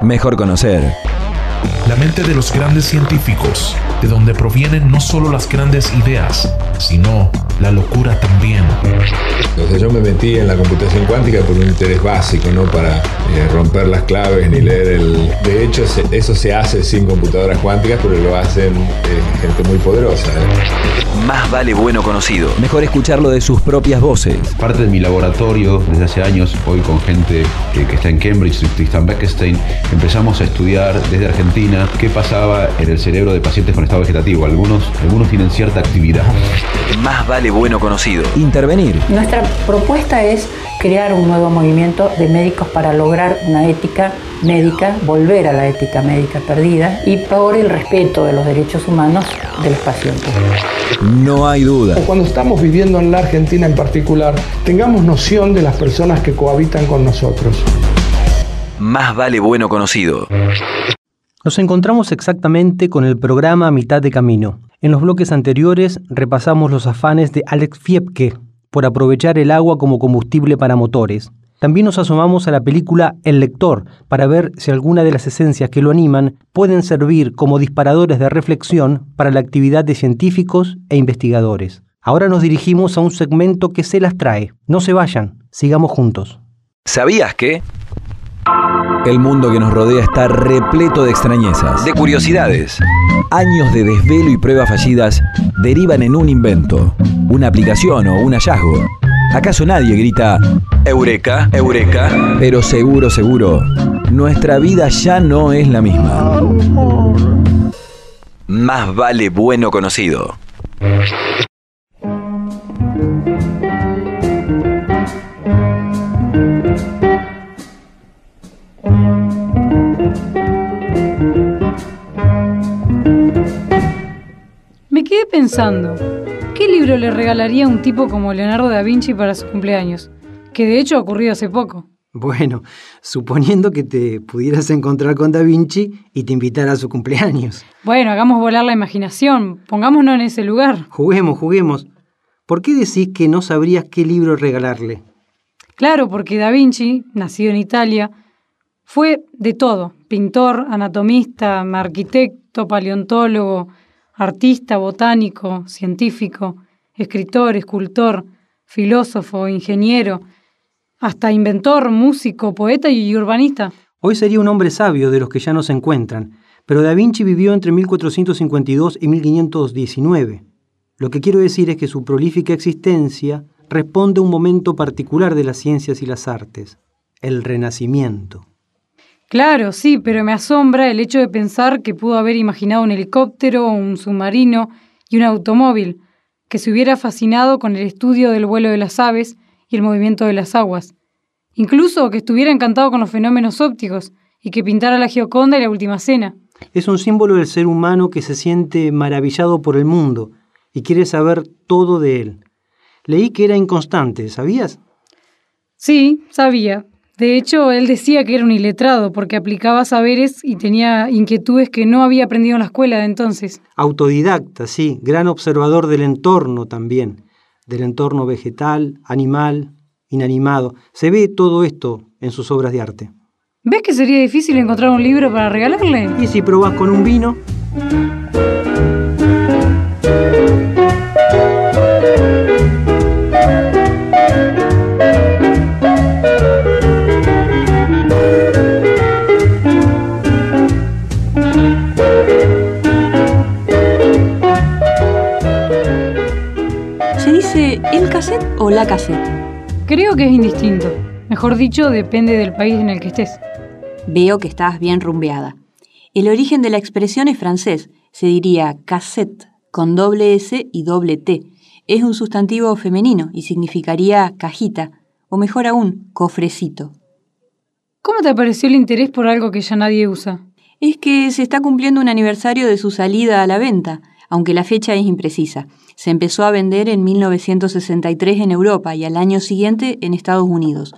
mejor conocer. La mente de los grandes científicos, de donde provienen no solo las grandes ideas, sino la locura también. Entonces yo me metí en la computación cuántica por un interés básico, no para eh, romper las claves ni leer el... De hecho, eso se hace sin computadoras cuánticas, pero lo hacen eh, gente muy poderosa. ¿eh? Más vale bueno conocido. Mejor escucharlo de sus propias voces. Parte de mi laboratorio desde hace años, hoy con gente que está en Cambridge, Tristan Beckstein, empezamos a estudiar desde Argentina qué pasaba en el cerebro de pacientes con estado vegetativo. Algunos, algunos tienen cierta actividad. Más vale bueno conocido. Intervenir. Nuestra propuesta es crear un nuevo movimiento de médicos para lograr una ética médica, volver a la ética médica perdida y por el respeto de los derechos humanos de los pacientes. No hay duda. Cuando estamos viviendo en la Argentina en particular, tengamos noción de las personas que cohabitan con nosotros. Más vale bueno conocido. Nos encontramos exactamente con el programa a mitad de camino. En los bloques anteriores repasamos los afanes de Alex Fiepke por aprovechar el agua como combustible para motores. También nos asomamos a la película El lector para ver si alguna de las esencias que lo animan pueden servir como disparadores de reflexión para la actividad de científicos e investigadores. Ahora nos dirigimos a un segmento que se las trae. No se vayan, sigamos juntos. ¿Sabías que? El mundo que nos rodea está repleto de extrañezas, de curiosidades. Años de desvelo y pruebas fallidas derivan en un invento, una aplicación o un hallazgo. ¿Acaso nadie grita Eureka, Eureka? Pero seguro, seguro, nuestra vida ya no es la misma. Más vale bueno conocido. Pensando, ¿qué libro le regalaría a un tipo como Leonardo da Vinci para su cumpleaños? Que de hecho ha ocurrido hace poco. Bueno, suponiendo que te pudieras encontrar con Da Vinci y te invitara a su cumpleaños. Bueno, hagamos volar la imaginación, pongámonos en ese lugar. Juguemos, juguemos. ¿Por qué decís que no sabrías qué libro regalarle? Claro, porque Da Vinci, nacido en Italia, fue de todo, pintor, anatomista, arquitecto, paleontólogo, artista, botánico, científico, escritor, escultor, filósofo, ingeniero, hasta inventor, músico, poeta y urbanista. Hoy sería un hombre sabio de los que ya no se encuentran, pero Da Vinci vivió entre 1452 y 1519. Lo que quiero decir es que su prolífica existencia responde a un momento particular de las ciencias y las artes, el Renacimiento. Claro, sí, pero me asombra el hecho de pensar que pudo haber imaginado un helicóptero, un submarino y un automóvil, que se hubiera fascinado con el estudio del vuelo de las aves y el movimiento de las aguas. Incluso que estuviera encantado con los fenómenos ópticos y que pintara la Gioconda y la Última Cena. Es un símbolo del ser humano que se siente maravillado por el mundo y quiere saber todo de él. Leí que era inconstante, ¿sabías? Sí, sabía, de hecho, él decía que era un iletrado porque aplicaba saberes y tenía inquietudes que no había aprendido en la escuela de entonces. Autodidacta, sí, gran observador del entorno también, del entorno vegetal, animal, inanimado. Se ve todo esto en sus obras de arte. ¿Ves que sería difícil encontrar un libro para regalarle? ¿Y si probás con un vino? ¿El cassette o la cassette? Creo que es indistinto. Mejor dicho, depende del país en el que estés. Veo que estás bien rumbeada. El origen de la expresión es francés. Se diría cassette con doble S y doble T. Es un sustantivo femenino y significaría cajita, o mejor aún, cofrecito. ¿Cómo te pareció el interés por algo que ya nadie usa? Es que se está cumpliendo un aniversario de su salida a la venta, aunque la fecha es imprecisa. Se empezó a vender en 1963 en Europa y al año siguiente en Estados Unidos.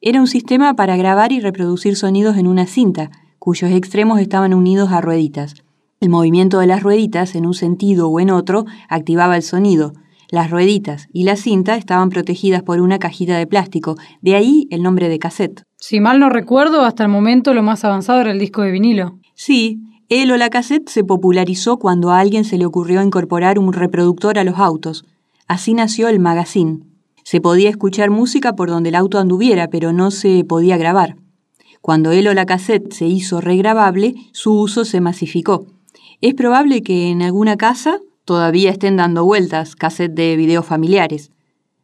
Era un sistema para grabar y reproducir sonidos en una cinta, cuyos extremos estaban unidos a rueditas. El movimiento de las rueditas, en un sentido o en otro, activaba el sonido. Las rueditas y la cinta estaban protegidas por una cajita de plástico, de ahí el nombre de cassette. Si mal no recuerdo, hasta el momento lo más avanzado era el disco de vinilo. Sí, el o la cassette se popularizó cuando a alguien se le ocurrió incorporar un reproductor a los autos. Así nació el magazine. Se podía escuchar música por donde el auto anduviera, pero no se podía grabar. Cuando el o la cassette se hizo regrabable, su uso se masificó. Es probable que en alguna casa todavía estén dando vueltas cassettes de videos familiares.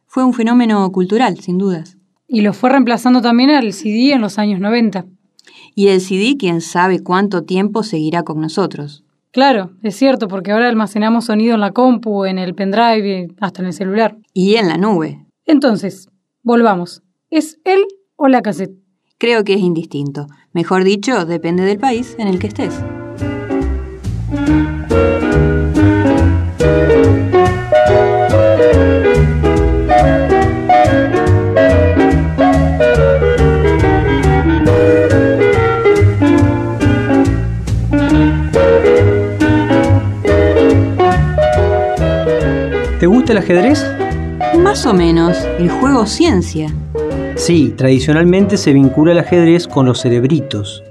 Fue un fenómeno cultural, sin dudas. Y lo fue reemplazando también al CD en los años 90. Y el CD, quién sabe cuánto tiempo seguirá con nosotros. Claro, es cierto, porque ahora almacenamos sonido en la compu, en el pendrive, hasta en el celular. Y en la nube. Entonces, volvamos. ¿Es él o la cassette? Creo que es indistinto. Mejor dicho, depende del país en el que estés. Gusta el ajedrez? Más o menos, el juego ciencia. Sí, tradicionalmente se vincula el ajedrez con los cerebritos,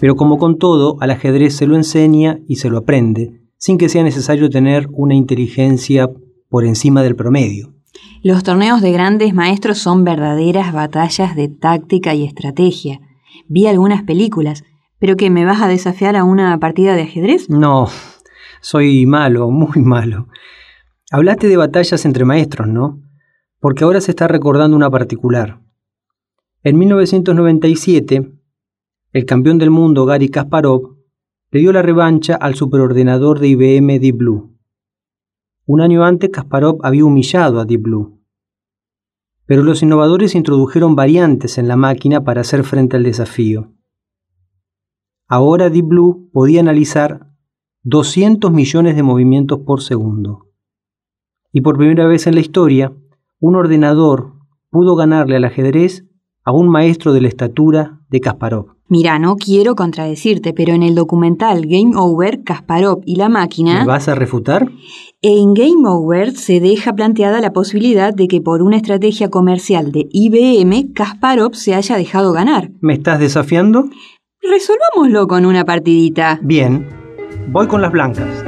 pero como con todo, al ajedrez se lo enseña y se lo aprende, sin que sea necesario tener una inteligencia por encima del promedio. Los torneos de grandes maestros son verdaderas batallas de táctica y estrategia. Vi algunas películas, pero que me vas a desafiar a una partida de ajedrez? No, soy malo, muy malo. Hablaste de batallas entre maestros, ¿no? Porque ahora se está recordando una particular. En 1997, el campeón del mundo Gary Kasparov le dio la revancha al superordenador de IBM Deep Blue. Un año antes Kasparov había humillado a Deep Blue. Pero los innovadores introdujeron variantes en la máquina para hacer frente al desafío. Ahora Deep Blue podía analizar 200 millones de movimientos por segundo. Y por primera vez en la historia, un ordenador pudo ganarle al ajedrez a un maestro de la estatura de Kasparov. Mira, no quiero contradecirte, pero en el documental Game Over, Kasparov y la máquina... ¿Me vas a refutar? En Game Over se deja planteada la posibilidad de que por una estrategia comercial de IBM, Kasparov se haya dejado ganar. ¿Me estás desafiando? Resolvámoslo con una partidita. Bien, voy con las blancas.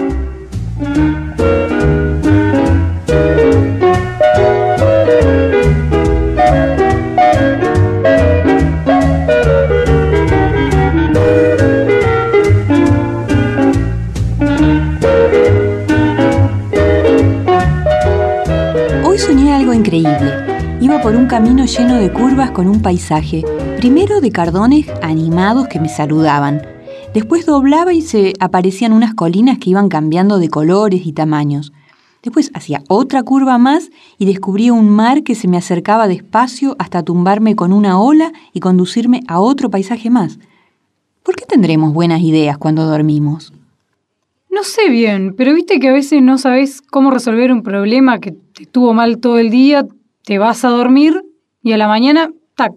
Camino lleno de curvas con un paisaje, primero de cardones animados que me saludaban. Después doblaba y se aparecían unas colinas que iban cambiando de colores y tamaños. Después hacía otra curva más y descubría un mar que se me acercaba despacio hasta tumbarme con una ola y conducirme a otro paisaje más. ¿Por qué tendremos buenas ideas cuando dormimos? No sé bien, pero viste que a veces no sabes cómo resolver un problema que te estuvo mal todo el día, te vas a dormir y a la mañana, tac,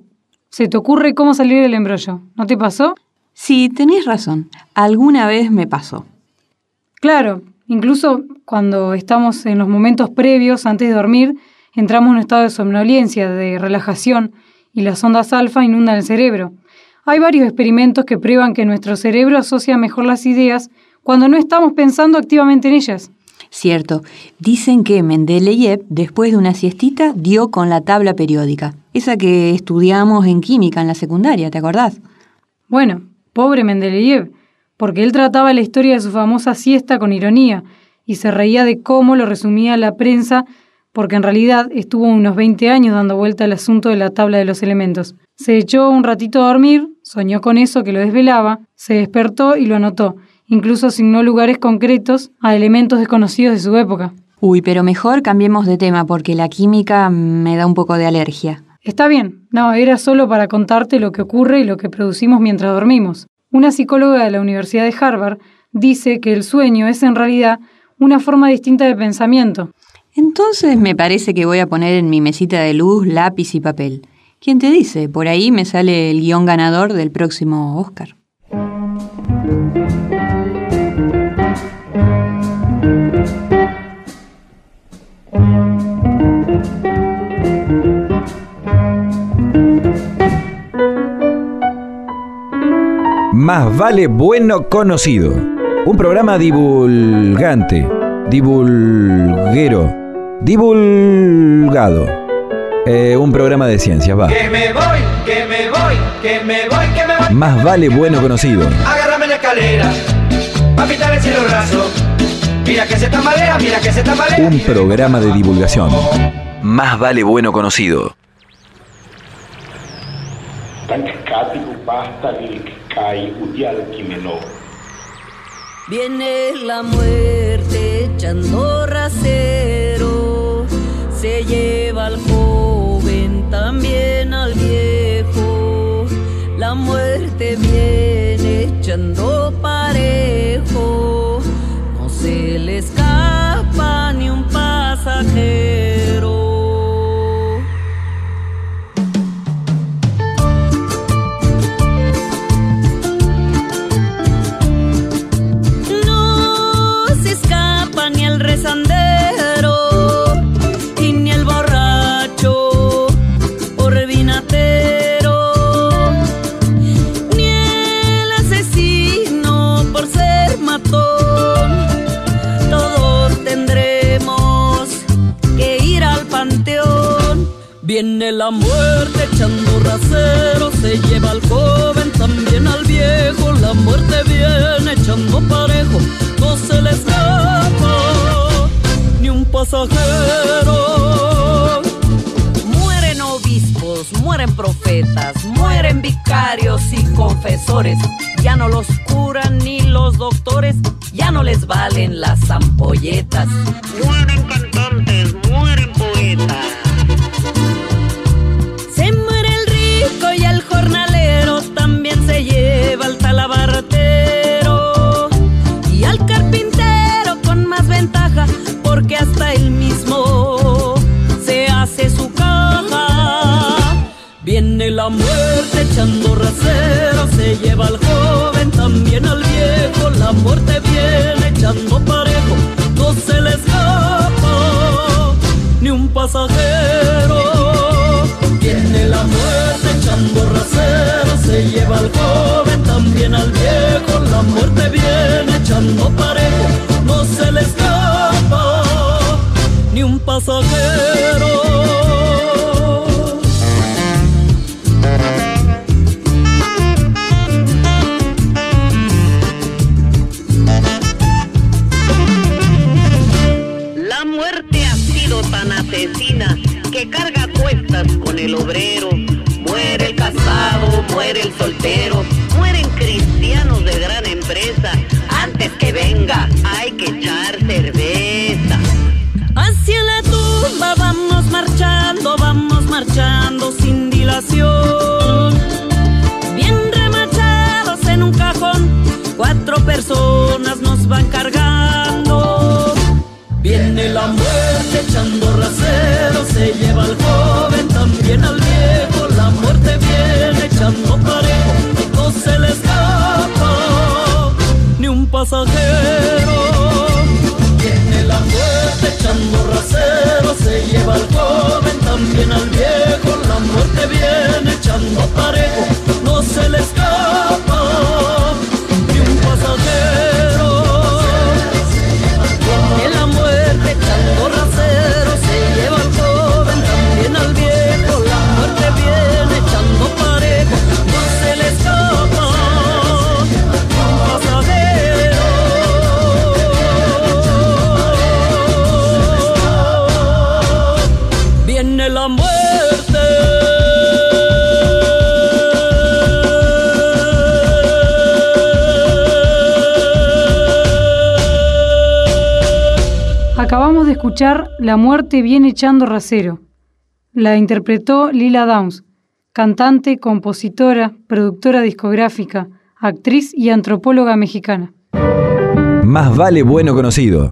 se te ocurre cómo salir del embrollo. ¿No te pasó? Sí, tenés razón. Alguna vez me pasó. Claro, incluso cuando estamos en los momentos previos, antes de dormir, entramos en un estado de somnolencia, de relajación, y las ondas alfa inundan el cerebro. Hay varios experimentos que prueban que nuestro cerebro asocia mejor las ideas cuando no estamos pensando activamente en ellas. Cierto, dicen que Mendeleev, después de una siestita, dio con la tabla periódica, esa que estudiamos en química en la secundaria, ¿te acordás? Bueno, pobre Mendeleev, porque él trataba la historia de su famosa siesta con ironía y se reía de cómo lo resumía la prensa, porque en realidad estuvo unos 20 años dando vuelta al asunto de la tabla de los elementos. Se echó un ratito a dormir, soñó con eso que lo desvelaba, se despertó y lo anotó, Incluso asignó lugares concretos a elementos desconocidos de su época. Uy, pero mejor cambiemos de tema porque la química me da un poco de alergia. Está bien, no, era solo para contarte lo que ocurre y lo que producimos mientras dormimos. Una psicóloga de la Universidad de Harvard dice que el sueño es en realidad una forma distinta de pensamiento. Entonces me parece que voy a poner en mi mesita de luz lápiz y papel. ¿Quién te dice? Por ahí me sale el guion ganador del próximo Oscar. Más vale bueno conocido. Un programa divulgante, divulguero, divulgado. Eh, un programa de ciencias, va. Que me voy, que me voy, que me voy, que me voy. Más vale bueno conocido. Agárrame la escalera, pa' pintar el cielo raso. Mira que se tambalea, mira que se tambalea. Un programa de divulgación. Más vale bueno conocido. Viene la muerte echando rasero, se lleva al joven, también al viejo. La muerte viene echando parejo, no se le escapa ni un pasajero. Panteón. Viene la muerte echando rasero, se lleva al joven, también al viejo. La muerte viene echando parejo, no se le escapa ni un pasajero. Mueren obispos, mueren profetas, mueren vicarios y confesores. Ya no los curan ni los doctores, ya no les valen las ampolletas. Mueren cantantes, lleva al joven, también al viejo. La muerte viene echando parejo, no se le escapa ni un pasajero. Viene la muerte echando rasero, se lleva al joven, también al viejo. La muerte viene echando parejo, De escuchar La muerte viene echando rasero. La interpretó Lila Downs, cantante, compositora, productora discográfica, actriz y antropóloga mexicana. Más vale bueno conocido.